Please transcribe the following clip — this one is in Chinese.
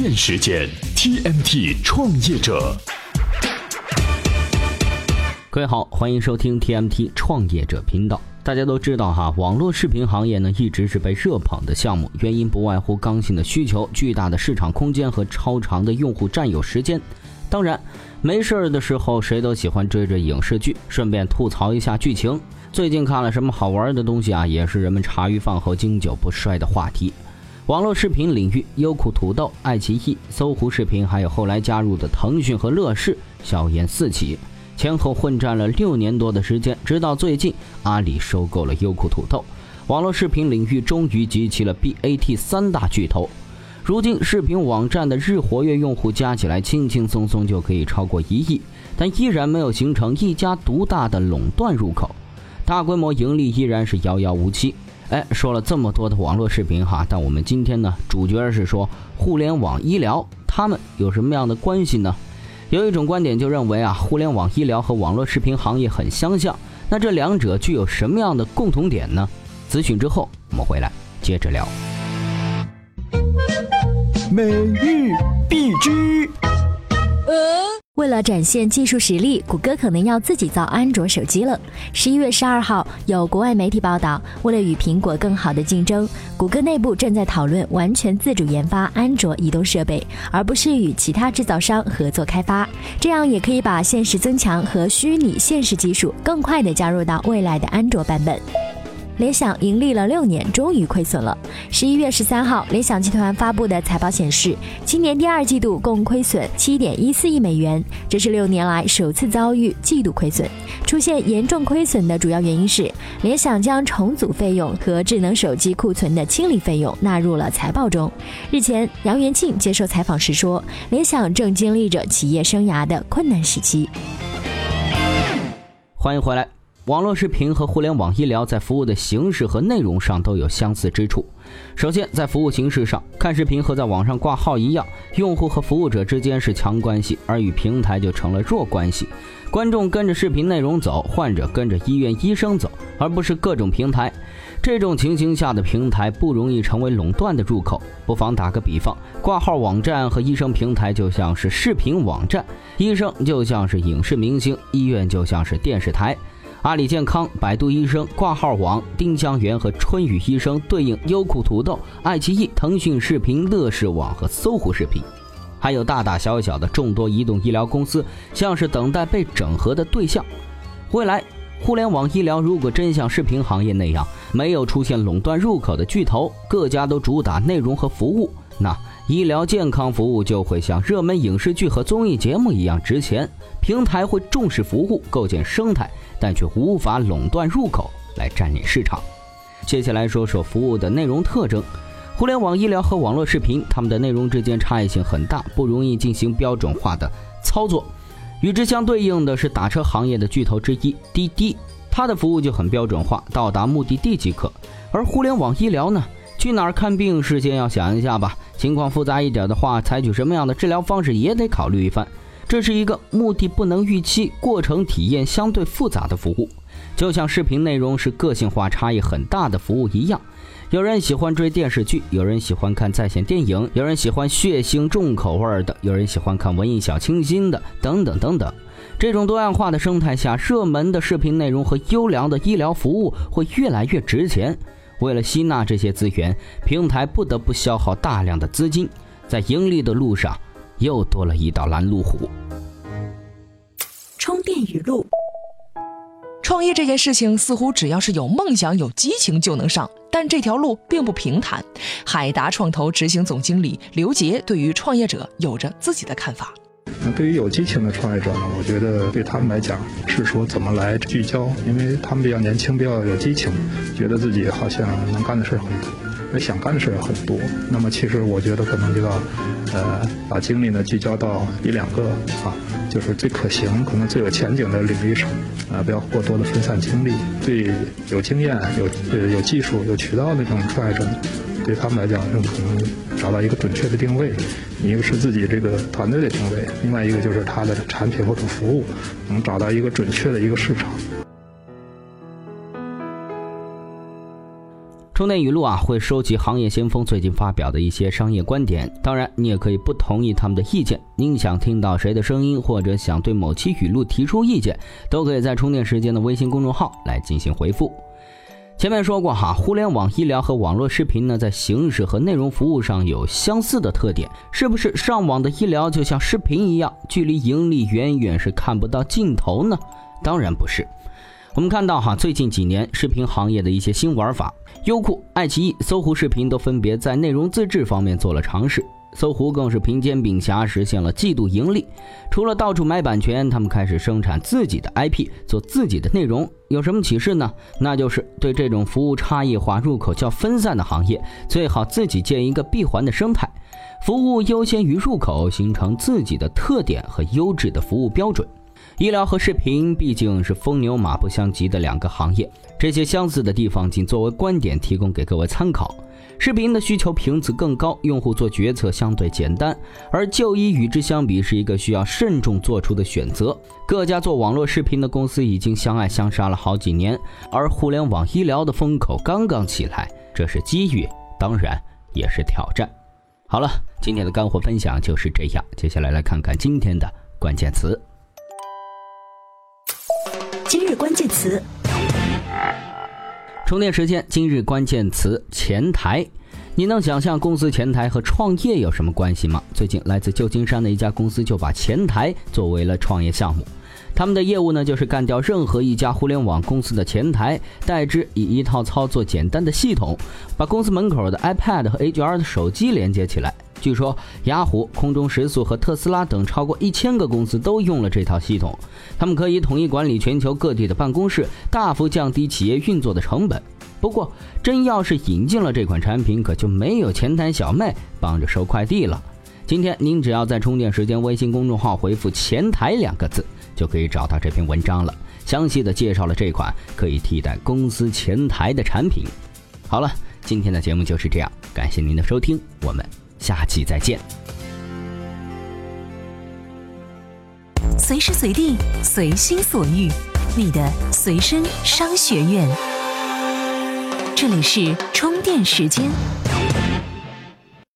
电时间 TMT 创业者，各位好，欢迎收听 TMT 创业者频道。大家都知道哈，网络视频行业呢一直是被热捧的项目，原因不外乎刚性的需求、巨大的市场空间和超长的用户占有时间。当然，没事儿的时候谁都喜欢追追影视剧，顺便吐槽一下剧情。最近看了什么好玩的东西啊？也是人们茶余饭后经久不衰的话题。网络视频领域，优酷、土豆、爱奇艺、搜狐视频，还有后来加入的腾讯和乐视，硝烟四起，前后混战了六年多的时间，直到最近，阿里收购了优酷、土豆，网络视频领域终于集齐了 BAT 三大巨头。如今，视频网站的日活跃用户加起来，轻轻松松就可以超过一亿，但依然没有形成一家独大的垄断入口。大规模盈利依然是遥遥无期。哎，说了这么多的网络视频哈，但我们今天呢，主角是说互联网医疗，他们有什么样的关系呢？有一种观点就认为啊，互联网医疗和网络视频行业很相像。那这两者具有什么样的共同点呢？咨询之后，我们回来接着聊。每日必知。为了展现技术实力，谷歌可能要自己造安卓手机了。十一月十二号，有国外媒体报道，为了与苹果更好的竞争，谷歌内部正在讨论完全自主研发安卓移动设备，而不是与其他制造商合作开发。这样也可以把现实增强和虚拟现实技术更快地加入到未来的安卓版本。联想盈利了六年，终于亏损了。十一月十三号，联想集团发布的财报显示，今年第二季度共亏损七点一四亿美元，这是六年来首次遭遇季度亏损。出现严重亏损的主要原因是，联想将重组费用和智能手机库存的清理费用纳入了财报中。日前，杨元庆接受采访时说，联想正经历着企业生涯的困难时期。欢迎回来。网络视频和互联网医疗在服务的形式和内容上都有相似之处。首先，在服务形式上，看视频和在网上挂号一样，用户和服务者之间是强关系，而与平台就成了弱关系。观众跟着视频内容走，患者跟着医院医生走，而不是各种平台。这种情形下的平台不容易成为垄断的入口。不妨打个比方，挂号网站和医生平台就像是视频网站，医生就像是影视明星，医院就像是电视台。阿里健康、百度医生、挂号网、丁香园和春雨医生对应优酷、土豆、爱奇艺、腾讯视频、乐视网和搜狐视频，还有大大小小的众多移动医疗公司，像是等待被整合的对象。未来，互联网医疗如果真像视频行业那样，没有出现垄断入口的巨头，各家都主打内容和服务，那医疗健康服务就会像热门影视剧和综艺节目一样值钱。平台会重视服务，构建生态。但却无法垄断入口来占领市场。接下来说说服务的内容特征。互联网医疗和网络视频，它们的内容之间差异性很大，不容易进行标准化的操作。与之相对应的是打车行业的巨头之一滴滴，它的服务就很标准化，到达目的地即可。而互联网医疗呢，去哪儿看病事先要想一下吧，情况复杂一点的话，采取什么样的治疗方式也得考虑一番。这是一个目的不能预期、过程体验相对复杂的服务，就像视频内容是个性化差异很大的服务一样。有人喜欢追电视剧，有人喜欢看在线电影，有人喜欢血腥重口味的，有人喜欢看文艺小清新的，等等等等。这种多样化的生态下，热门的视频内容和优良的医疗服务会越来越值钱。为了吸纳这些资源，平台不得不消耗大量的资金，在盈利的路上。又多了一道拦路虎。充电语录：创业这件事情似乎只要是有梦想、有激情就能上，但这条路并不平坦。海达创投执行总经理刘杰对于创业者有着自己的看法。那对于有激情的创业者呢？我觉得对他们来讲是说怎么来聚焦，因为他们比较年轻，比较有激情，觉得自己好像能干的事很多。想干的事很多，那么其实我觉得可能就要，呃，把精力呢聚焦到一两个啊，就是最可行、可能最有前景的领域上，啊，不要过多的分散精力。对有经验、有呃有技术、有渠道那种创业者呢，对他们来讲，就可能找到一个准确的定位。一个是自己这个团队的定位，另外一个就是他的产品或者服务能找到一个准确的一个市场。充电语录啊，会收集行业先锋最近发表的一些商业观点。当然，你也可以不同意他们的意见。您想听到谁的声音，或者想对某期语录提出意见，都可以在充电时间的微信公众号来进行回复。前面说过哈，互联网医疗和网络视频呢，在形式和内容服务上有相似的特点。是不是上网的医疗就像视频一样，距离盈利远远是看不到尽头呢？当然不是。我们看到哈，最近几年视频行业的一些新玩法，优酷、爱奇艺、搜狐视频都分别在内容自制方面做了尝试。搜狐更是凭肩并侠实现了季度盈利。除了到处买版权，他们开始生产自己的 IP，做自己的内容。有什么启示呢？那就是对这种服务差异化、入口较分散的行业，最好自己建一个闭环的生态，服务优先于入口，形成自己的特点和优质的服务标准。医疗和视频毕竟是风牛马不相及的两个行业，这些相似的地方仅作为观点提供给各位参考。视频的需求频次更高，用户做决策相对简单，而就医与之相比是一个需要慎重做出的选择。各家做网络视频的公司已经相爱相杀了好几年，而互联网医疗的风口刚刚起来，这是机遇，当然也是挑战。好了，今天的干货分享就是这样，接下来来看看今天的关键词。今日关键词：充电时间。今日关键词：前台。你能想象公司前台和创业有什么关系吗？最近，来自旧金山的一家公司就把前台作为了创业项目。他们的业务呢，就是干掉任何一家互联网公司的前台，代之以一套操作简单的系统，把公司门口的 iPad 和 HR 的手机连接起来。据说，雅虎、空中时速和特斯拉等超过一千个公司都用了这套系统。他们可以统一管理全球各地的办公室，大幅降低企业运作的成本。不过，真要是引进了这款产品，可就没有前台小妹帮着收快递了。今天您只要在充电时间微信公众号回复“前台”两个字，就可以找到这篇文章了，详细的介绍了这款可以替代公司前台的产品。好了，今天的节目就是这样，感谢您的收听，我们。下期再见。随时随地，随心所欲，你的随身商学院。这里是充电时间。